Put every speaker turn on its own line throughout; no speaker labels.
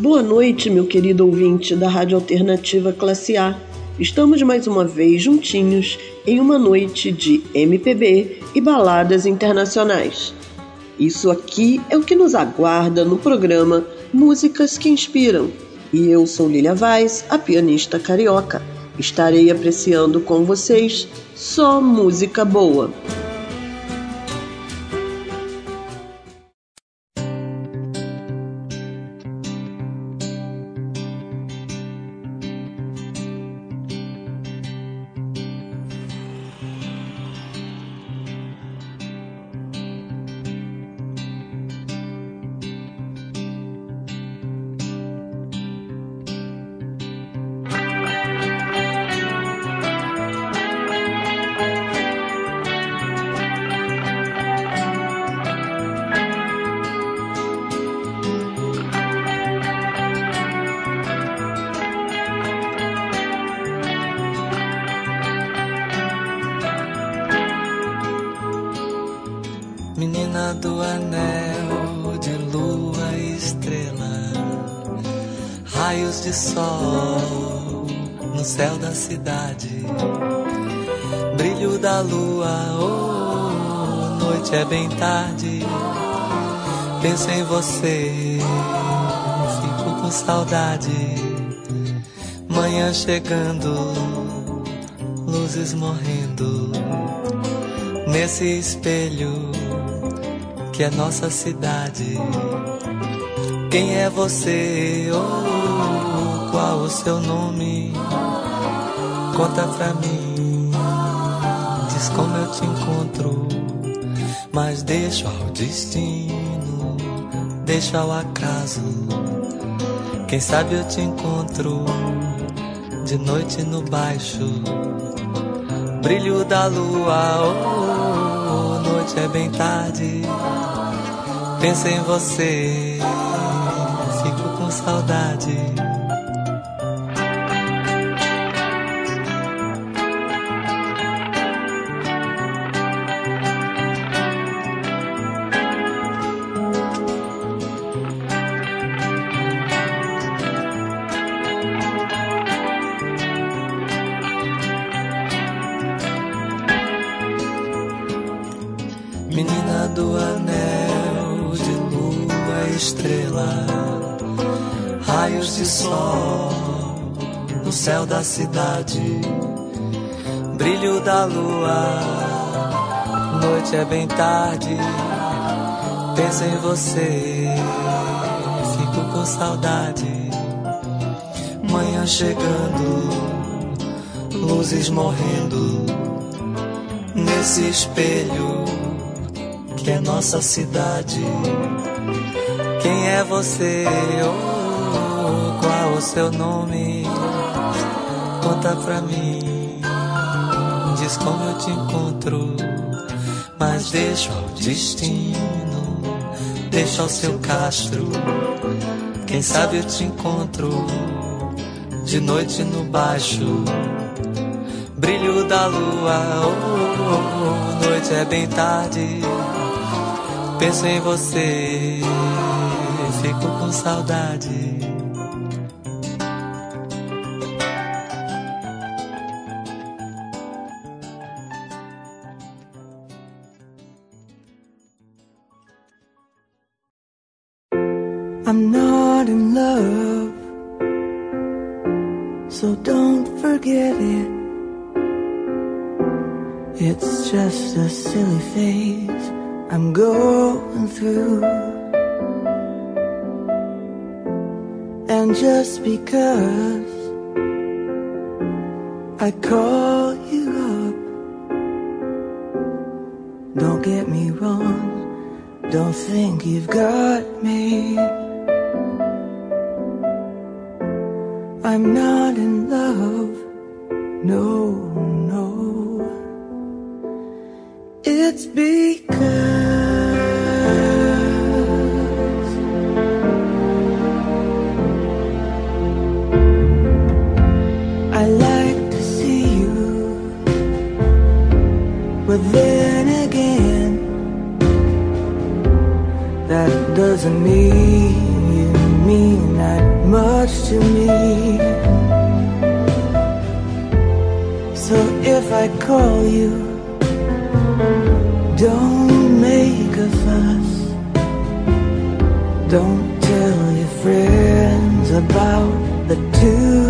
Boa noite, meu querido ouvinte da Rádio Alternativa Classe A. Estamos mais uma vez juntinhos em uma noite de MPB e baladas internacionais. Isso aqui é o que nos aguarda no programa Músicas que Inspiram. E eu sou Lilia Vaz, a pianista carioca. Estarei apreciando com vocês só música boa.
Saudade. Manhã chegando, luzes morrendo. Nesse espelho que é nossa cidade. Quem é você? Oh, qual o seu nome? Conta pra mim, diz como eu te encontro, mas deixa ao destino deixa ao acaso. Quem sabe eu te encontro de noite no baixo. Brilho da lua, oh, noite é bem tarde. Penso em você, fico com saudade. Noite é bem tarde, penso em você, fico com saudade. Manhã chegando, luzes morrendo nesse espelho que é nossa cidade. Quem é você? Oh, qual o seu nome? conta pra mim. Diz como eu te encontro, mas deixa ao destino, deixa ao seu castro. Quem sabe eu te encontro de noite no baixo. Brilho da lua, oh, oh, oh, noite é bem tarde. Penso em você, fico com saudade. Just a silly phase I'm going through. And just because I call you up, don't get me wrong, don't think you've got me. I'm not in love, no, It's because I like to see you, but then again, that doesn't mean you mean
that much to me. So if I call you, don't make a fuss. Don't tell your friends about the two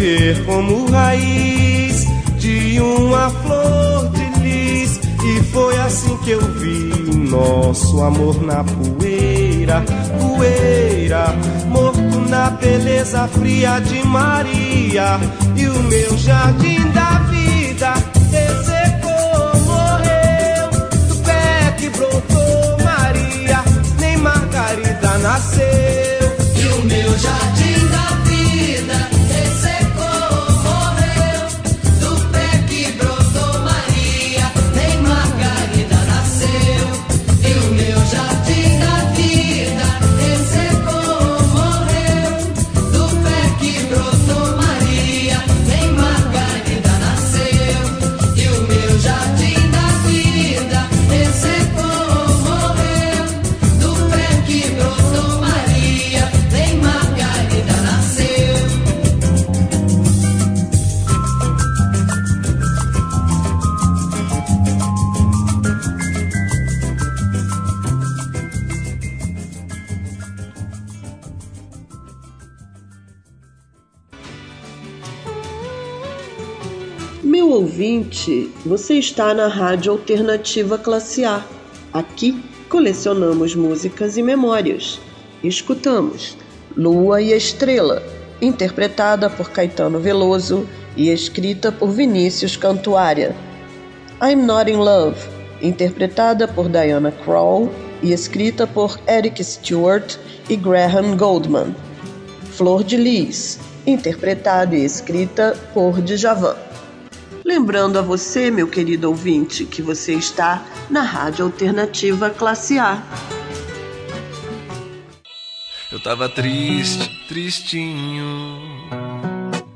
me ver como raiz de uma flor de lis. E foi assim que eu vi nosso amor na poeira, poeira, morto na beleza fria de Maria. E o meu jardim da vida ressecou, morreu. Do pé que brotou Maria, nem Margarida nasceu.
E o meu jardim
você está na Rádio Alternativa Classe A. Aqui colecionamos músicas e memórias. Escutamos Lua e Estrela, interpretada por Caetano Veloso e escrita por Vinícius Cantuária. I'm Not in Love, interpretada por Diana Krall e escrita por Eric Stewart e Graham Goldman. Flor de Lis, interpretada e escrita por Djavan. Lembrando a você, meu querido ouvinte, que você está na Rádio Alternativa Classe A.
Eu tava triste, tristinho.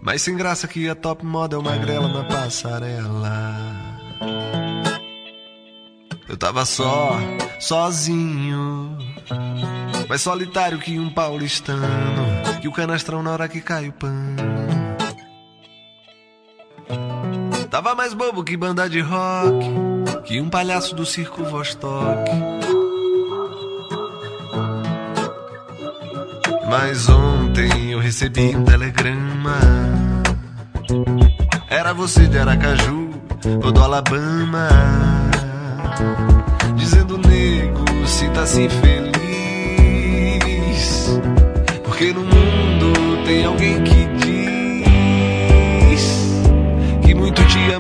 Mas sem graça que a top model magrela na passarela. Eu tava só, sozinho. Mais solitário que um paulistano. Que o canastrão na hora que cai o pano. Tava mais bobo que banda de rock. Que um palhaço do circo Vostok. Mas ontem eu recebi um telegrama. Era você de Aracaju ou do Alabama. Dizendo, nego, sinta-se feliz. Porque no mundo tem alguém que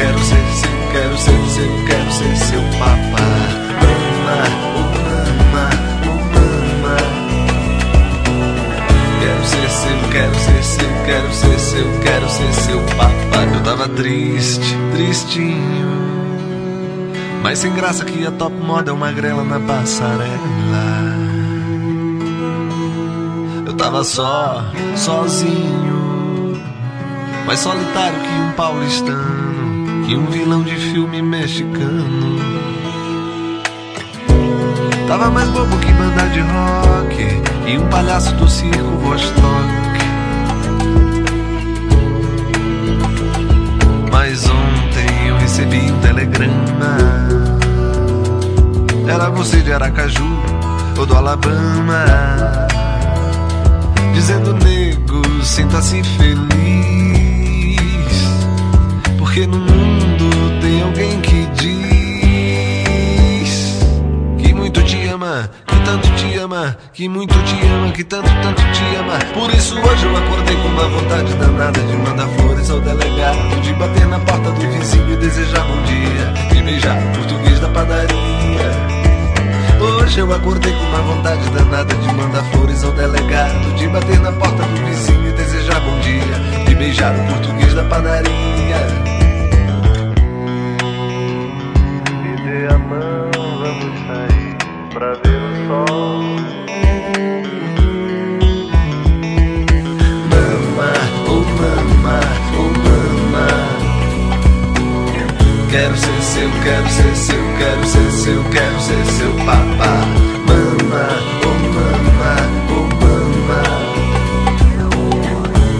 Quero ser seu, quero ser seu, quero ser seu papá. Mama, oh mama, oh mama. Quero ser seu, quero ser seu, quero ser seu, quero ser seu papá. Eu tava triste, tristinho. Mas sem graça que a top moda é uma grela na passarela. Eu tava só, sozinho. Mais solitário que um paulistano. Que um vilão de filme mexicano. Tava mais bobo que banda de rock. E um palhaço do circo Vostok. Mas ontem eu recebi um telegrama. Era você de Aracaju ou do Alabama. Dizendo, nego, sinta-se feliz. Porque tem alguém que diz que muito te ama, que tanto te ama, que muito te ama, que tanto, tanto te ama. Por isso hoje eu acordei com uma vontade danada de mandar flores ao delegado, de bater na porta do vizinho e desejar bom dia, de beijar o português da padaria. Hoje eu acordei com uma vontade danada de mandar flores ao delegado, de bater na porta do vizinho e desejar bom dia, de beijar o português da padaria.
Pra ver o sol.
Mama, oh mama, oh mama. Quero ser seu, quero ser seu, quero ser seu, quero ser seu papá. Mama, oh mama, oh mama.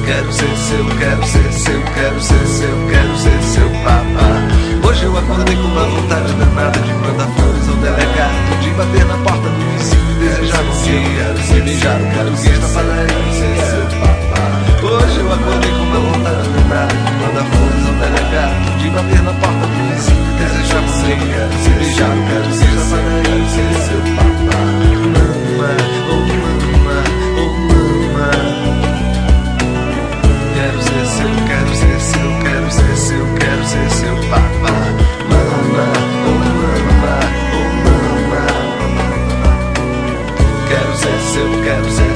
Quero ser seu, quero ser seu, quero ser seu, quero ser seu papá. Hoje eu acordei com uma vontade danada de mandar delegado, de bater na porta do vizinho desejar um quero ser beijar o padaria, ser seu papá. Hoje eu acordei com uma vontade de mandar flores ao delegado, de bater na porta do vizinho desejar um quero ser beijar o português na padaria, ser seu papá. Mama, oh mama, oh mama. Quero ser seu, quero ser seu, quero ser seu, quero ser seu papá. Quero ser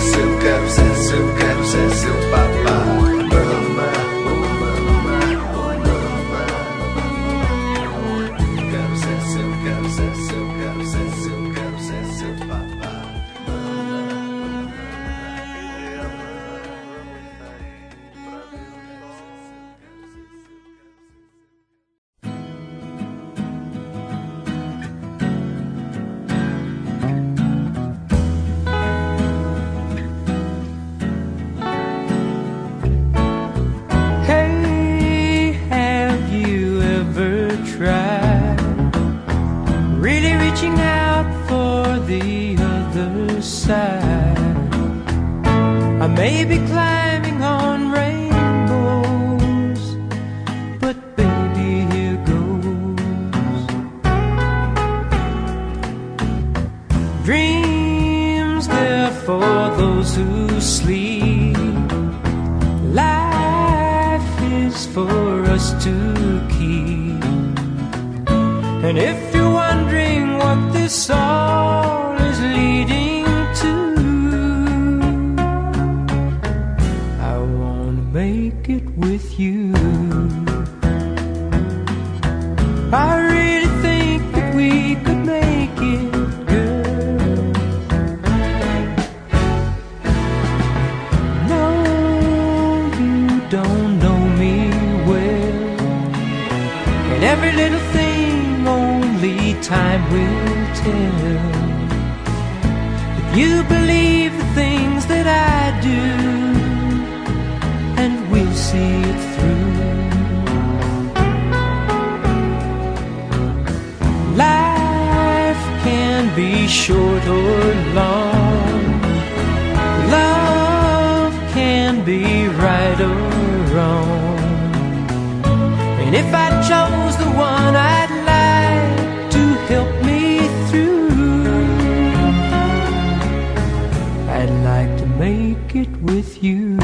with you.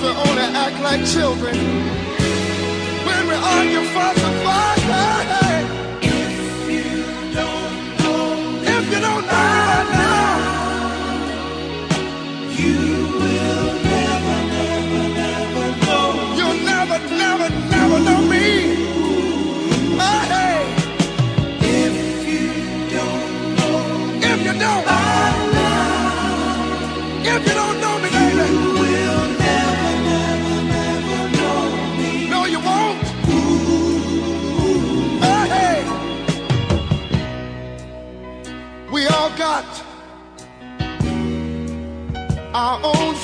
Cause we only act like children when we argue, fuss, and fight. Hey, hey. If you don't know me by now, you'll never, never, never know me. Hey, hey. If you don't, if you don't know me, baby,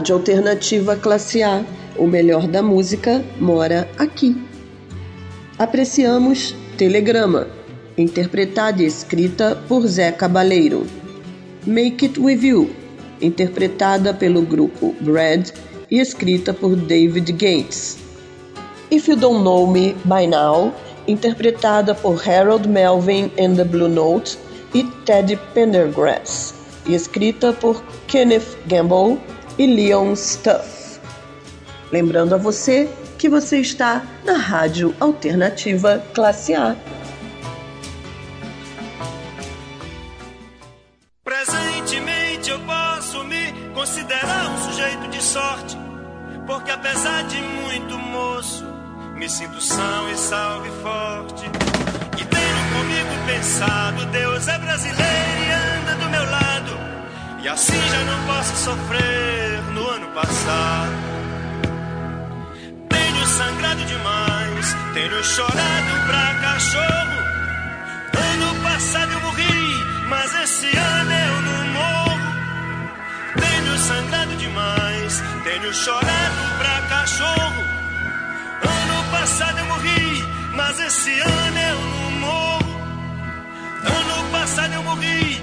Rádio Alternativa Classe A. O melhor da música mora aqui. Apreciamos Telegrama, interpretada e escrita por Zé Cabaleiro. Make It With You, interpretada pelo grupo Brad e escrita por David Gates. If You Don't Know Me By Now, interpretada por Harold Melvin and the Blue Note e Teddy Pendergrass, e escrita por Kenneth Gamble e Leon Stuff. Lembrando a você que você está na Rádio Alternativa Classe A.
Presentemente eu posso me considerar um sujeito de sorte, porque apesar de muito moço, me sinto são e salve forte. E tenho comigo pensado, Deus é brasileiro e anda do meu lado, e assim já não posso sofrer no ano passado. Tenho sangrado demais, tenho chorado pra cachorro. Ano passado eu morri, mas esse ano eu não morro. Tenho sangrado demais, tenho chorado pra cachorro. Ano passado eu morri, mas esse ano eu não morro. Ano passado eu morri,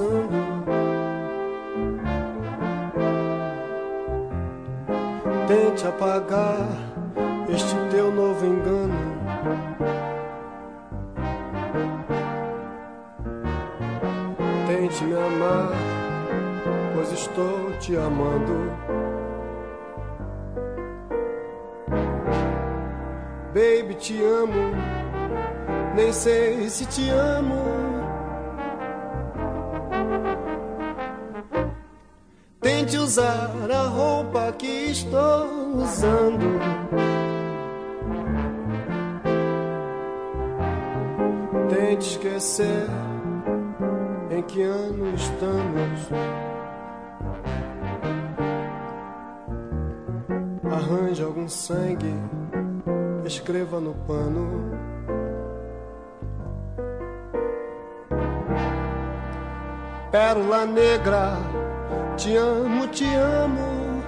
Passando. Tente apagar este teu novo engano. Tente me amar, pois estou te amando. Baby, te amo nem sei se te amo. Tente usar a roupa que estou usando. Tente esquecer em que ano estamos. Arranje algum sangue, escreva no pano. Pérola negra, te amo, te amo.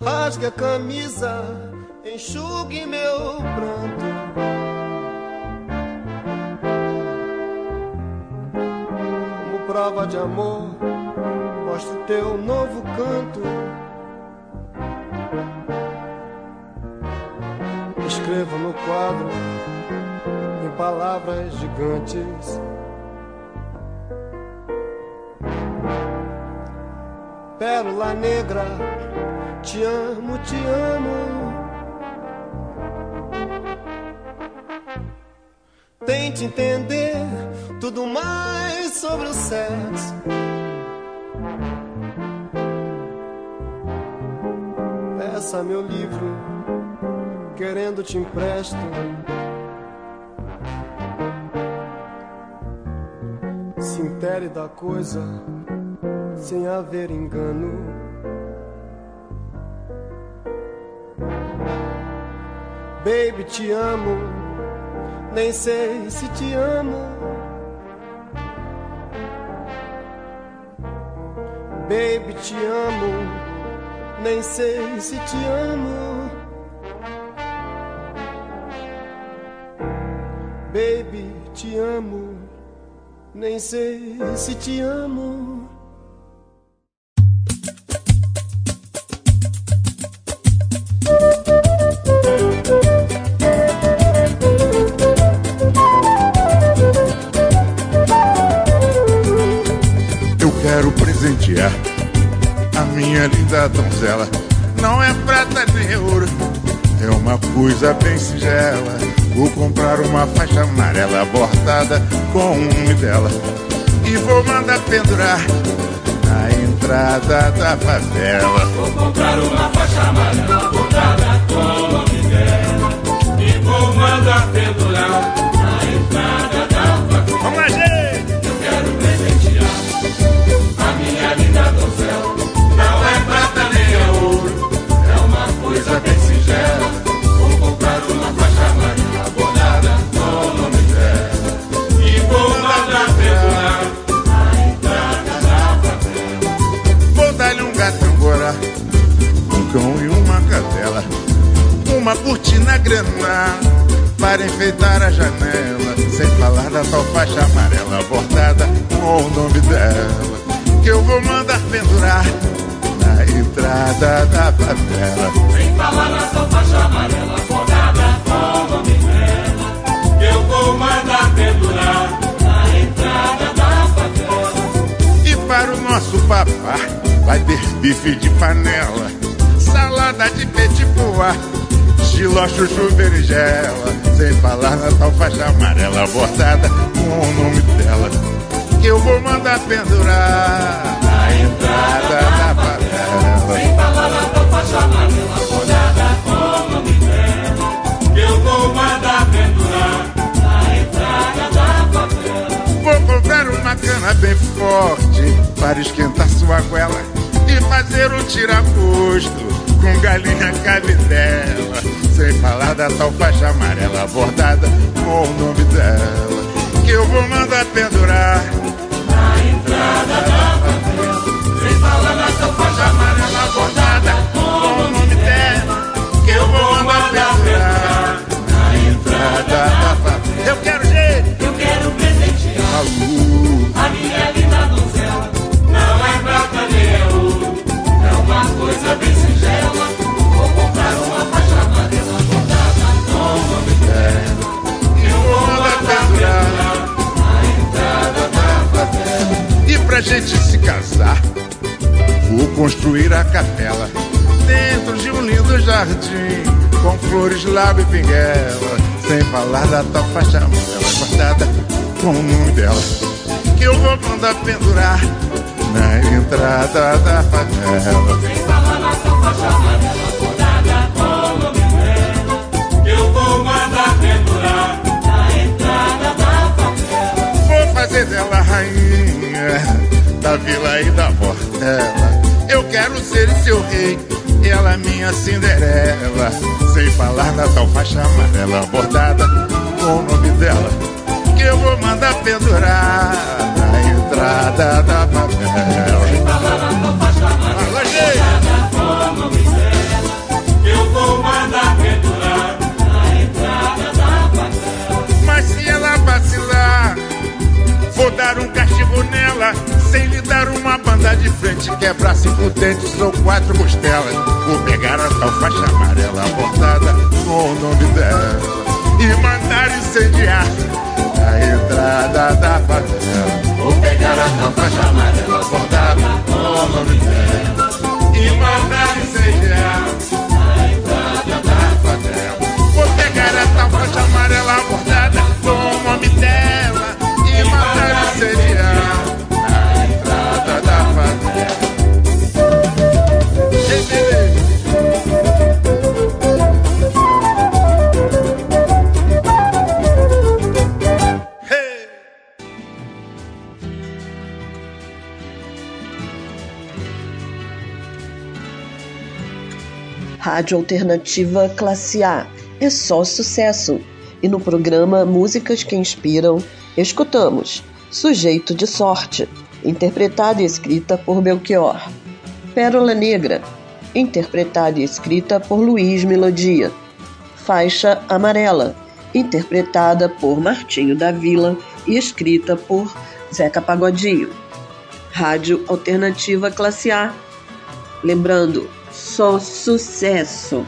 Rasgue a camisa, enxugue meu pranto. Como prova de amor, mostre teu novo canto. Escreva no quadro em palavras gigantes. Pérola negra, te amo, te amo. Tente entender tudo mais sobre o sexo. Peça meu livro, querendo te empresto. se intere da coisa sem haver engano. Baby, te amo, nem sei se te amo. Baby, te amo, nem sei se te amo. Baby, te amo nem sei se te amo.
Presentear a minha linda donzela. Não é prata nem ouro, é uma coisa bem singela. Vou comprar uma faixa amarela bordada com o nome dela e vou mandar pendurar na entrada da favela.
Vou comprar uma faixa amarela bordada com o nome dela e vou mandar pendurar
cortina grená para enfeitar a janela, sem falar da tal faixa amarela bordada com o nome dela, que eu vou mandar pendurar na entrada da favela.
Sem falar na sua faixa amarela bordada com o nome dela, que eu vou mandar pendurar na entrada da favela.
E para o nosso papá vai ter bife de panela, salada de petit pois, giló, chuchu, berinjela. Sem falar na tal faixa amarela bordada com o nome dela, que eu vou mandar pendurar
Na entrada
da favela.
Sem falar na sua faixa amarela bordada com o nome dela, que eu vou mandar pendurar na entrada da favela.
Vou comprar uma cana bem forte para esquentar sua goela e fazer um tiragosto com galinha cabidela. Sem falar da tal faixa amarela bordada com o nome dela, que eu vou mandar pendurar.
Na entrada da favela, sem falar na sua faixa amarela bordada com o nome dela,
que eu vou
mandar pendurar
na entrada da favela. Eu quero jeito,
Eu quero presentear
a luz.
a minha linda coisa bem singela. Vou comprar uma faixa amarela bordada com nome dela.
que eu vou mandar pendurar.
Na entrada da favela.
E pra gente se casar, vou construir a capela dentro de um lindo jardim, com flores, lago e pinguela. Sem falar da tal faixa amarela cortada com o nome dela, que eu vou mandar pendurar na entrada da favela.
Sem faixa amarela dela. Eu vou mandar pendurar na entrada da.
Vou fazer dela rainha da vila e da portela. Eu quero ser seu rei, ela minha Cinderela. Sem falar na tal faixa amarela bordada com o nome dela, que eu vou mandar pendurar na entrada da favela.
Sem falar na sua faixa amarela
Fala, gente!
bordada com o nome dela. Eu vou mandar pendurar na entrada da favela.
Mas se ela vacilar, vou dar um castigo nela. Sem lhe dar uma banda de frente, quebrar cinco dentes ou quatro costelas. Vou pegar a tal faixa amarela bordada com o nome dela e mandar incendiar a entrada da favela.
Vou pegar a tua faixa amarela bordada com o nome dela.
E mandar incendiar
Na entrada da
favela. Vou pegar a tal faixa amarela bordada com o nome dela
Rádio Alternativa Classe A. É só sucesso. E no programa Músicas que Inspiram, escutamos Sujeito de Sorte, interpretada e escrita por Belchior. Pérola Negra, interpretada e escrita por Luiz Melodia. Faixa Amarela, interpretada por Martinho da Vila e escrita por Zeca Pagodinho. Rádio Alternativa Classe A. Lembrando, só sucesso.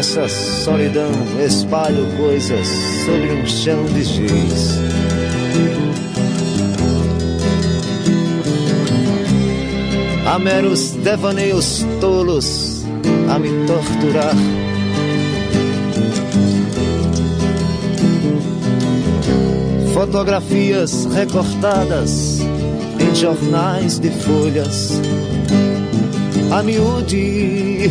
Dessa solidão, espalho coisas sobre um chão de giz. Há meros devaneios tolos a me torturar. Fotografias recortadas em jornais de folhas a miúde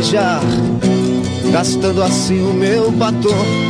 Beijar, gastando assim o meu batom.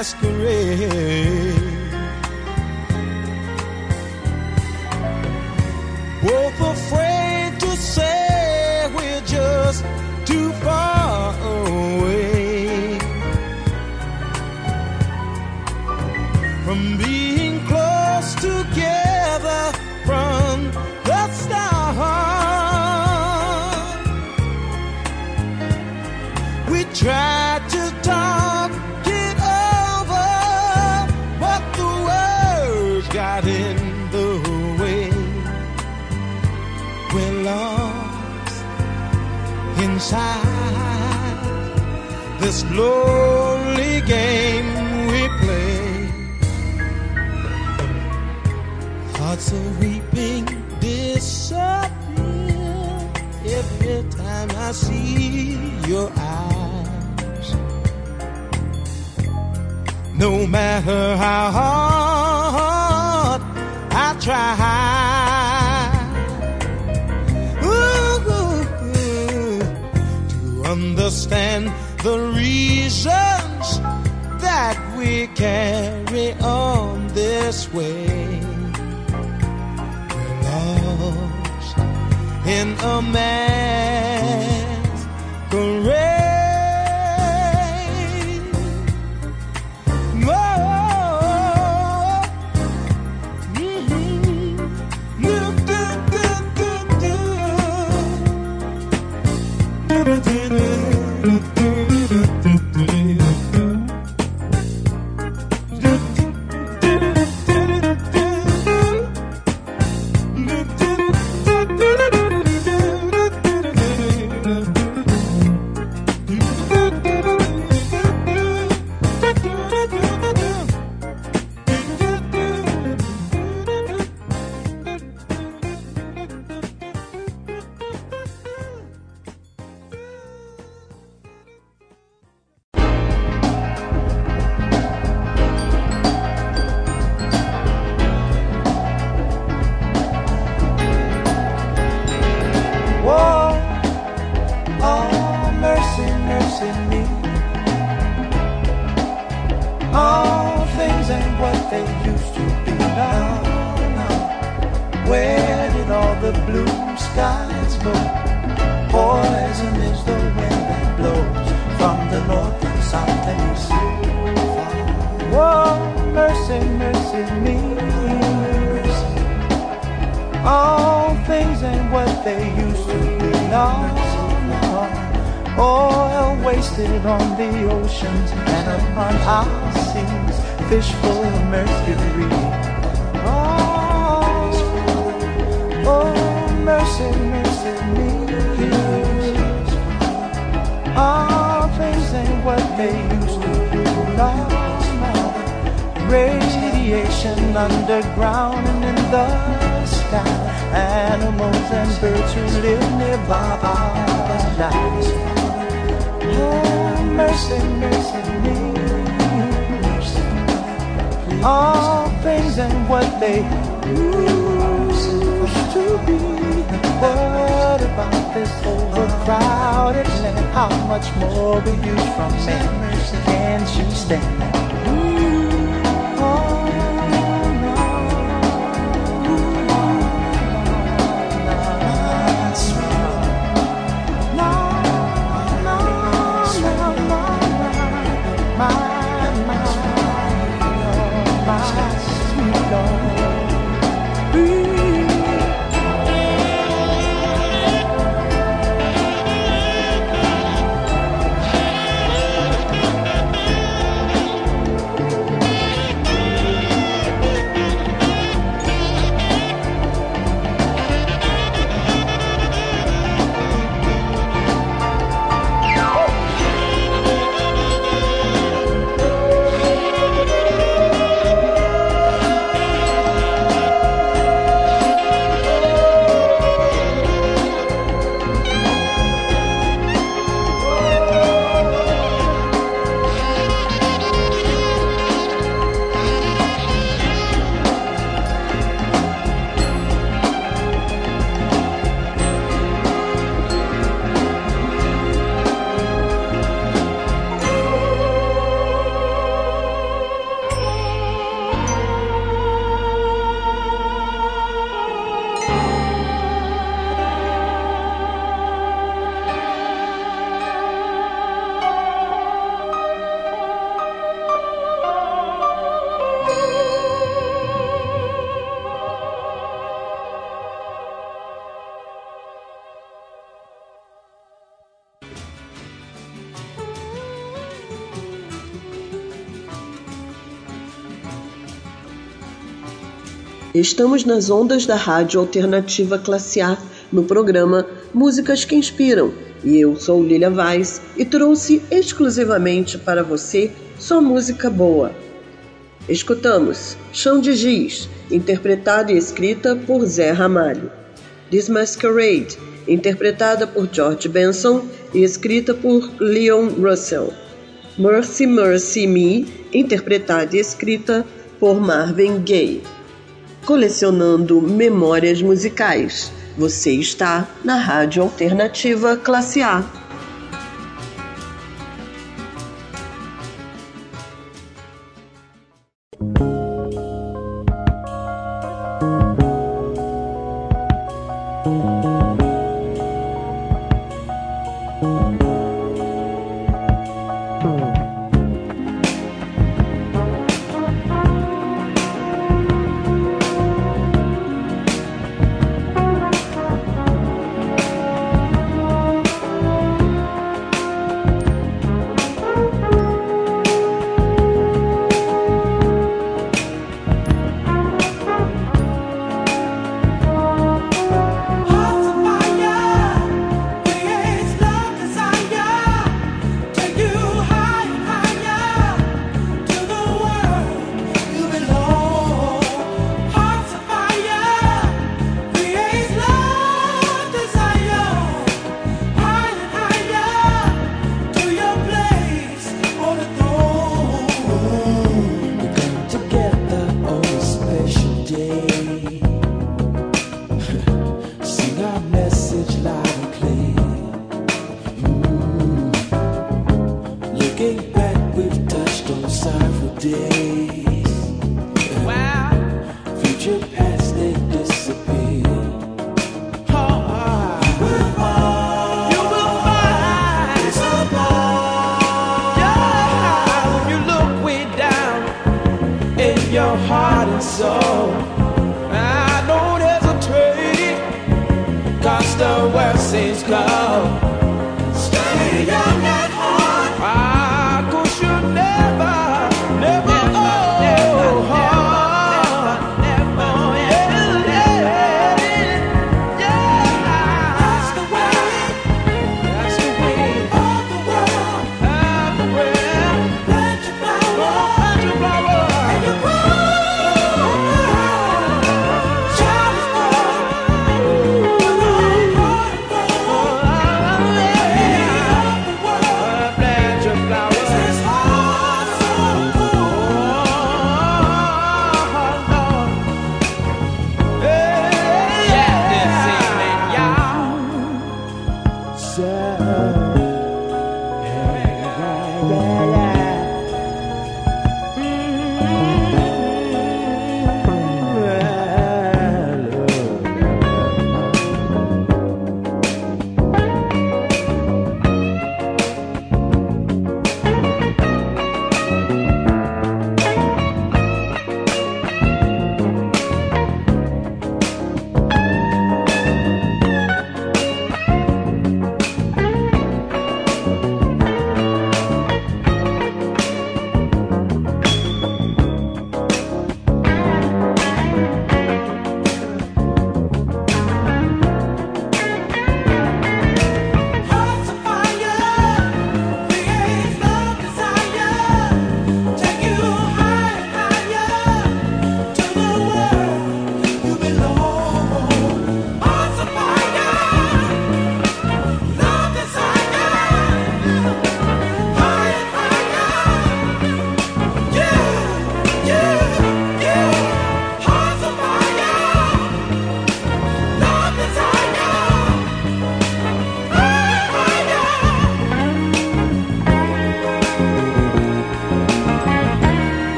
masquerade.
This lonely game we play. Thoughts of weeping disappear every time I see your eyes. No matter how hard I try. Understand the reasons that we carry on this way. We're lost in a masquerade. Oh, mhm. Do, do, do, do, do. Whoa, things and what they used to be. What about this overcrowded land? How much more will you from me? Can't you stand
Estamos nas ondas da Rádio Alternativa Classe A, no programa Músicas que Inspiram,
E eu sou Lilia Vaz e trouxe exclusivamente para você só música boa. Escutamos Chão de Giz, interpretada e escrita por Zé Ramalho. This Masquerade, interpretada por George Benson e escrita por Leon Russell. Mercy Mercy Me, interpretada e escrita por Marvin Gaye. Colecionando memórias musicais. Você está na Rádio Alternativa Classe A.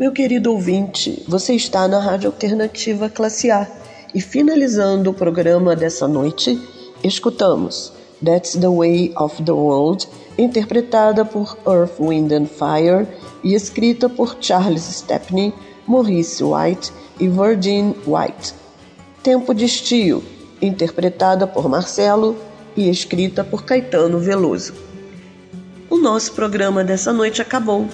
Meu querido ouvinte, você está na Rádio Alternativa Classe A e finalizando o programa dessa noite, escutamos That's the Way of the World, interpretada por Earth, Wind and Fire e escrita por Charles Stepney, Maurice White e Virgin White. Tempo de Estio, interpretada por Marcelo e escrita por Caetano Veloso. O nosso programa dessa noite acabou,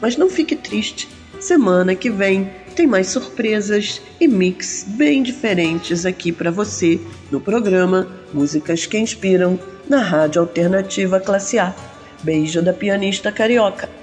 mas não fique triste Semana que vem tem mais surpresas e mix bem diferentes aqui para você no programa Músicas que Inspiram na Rádio Alternativa Classe A. Beijo da pianista carioca.